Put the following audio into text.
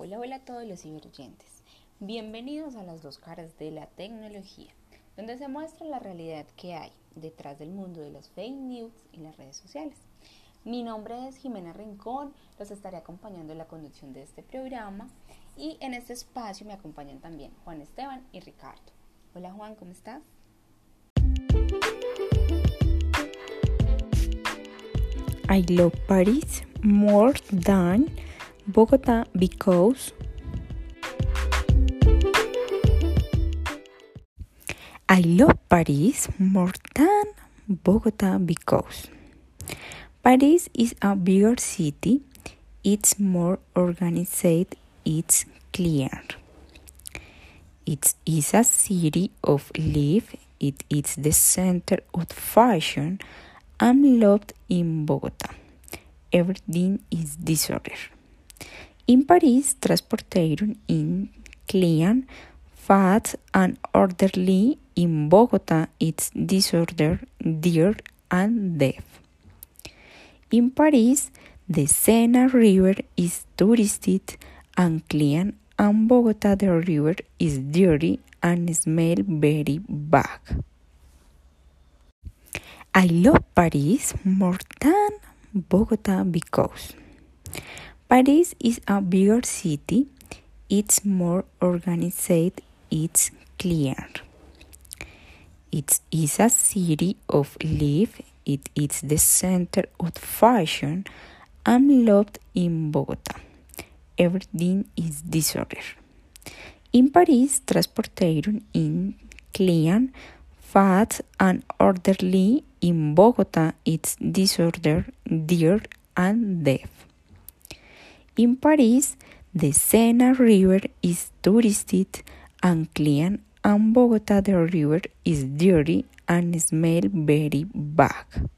Hola, hola a todos los ciberoyentes. Bienvenidos a las dos caras de la tecnología, donde se muestra la realidad que hay detrás del mundo de los fake news y las redes sociales. Mi nombre es Jimena Rincón, los estaré acompañando en la conducción de este programa y en este espacio me acompañan también Juan Esteban y Ricardo. Hola Juan, ¿cómo estás? I love Paris more than Bogota because I love Paris more than Bogota because Paris is a bigger city, it's more organized, it's clear. It is a city of life, it is the center of fashion. I'm loved in Bogota. Everything is disorder. In Paris, transportation is clean, fast, and orderly. In Bogota, it's disorder, dirt, and death. In Paris, the Sena River is touristed and clean, and Bogota, the river is dirty and smells very bad. I love Paris more than Bogota because Paris is a bigger city, it's more organized, it's clear. It is a city of life, it is the center of fashion. I'm loved in Bogota. Everything is disorder. In Paris, transportation is clean, fast, and orderly. In Bogota, it's disorder, dirt, and death. In Paris, the Sena River is touristed and clean, and Bogota, the river is dirty and smells very bad.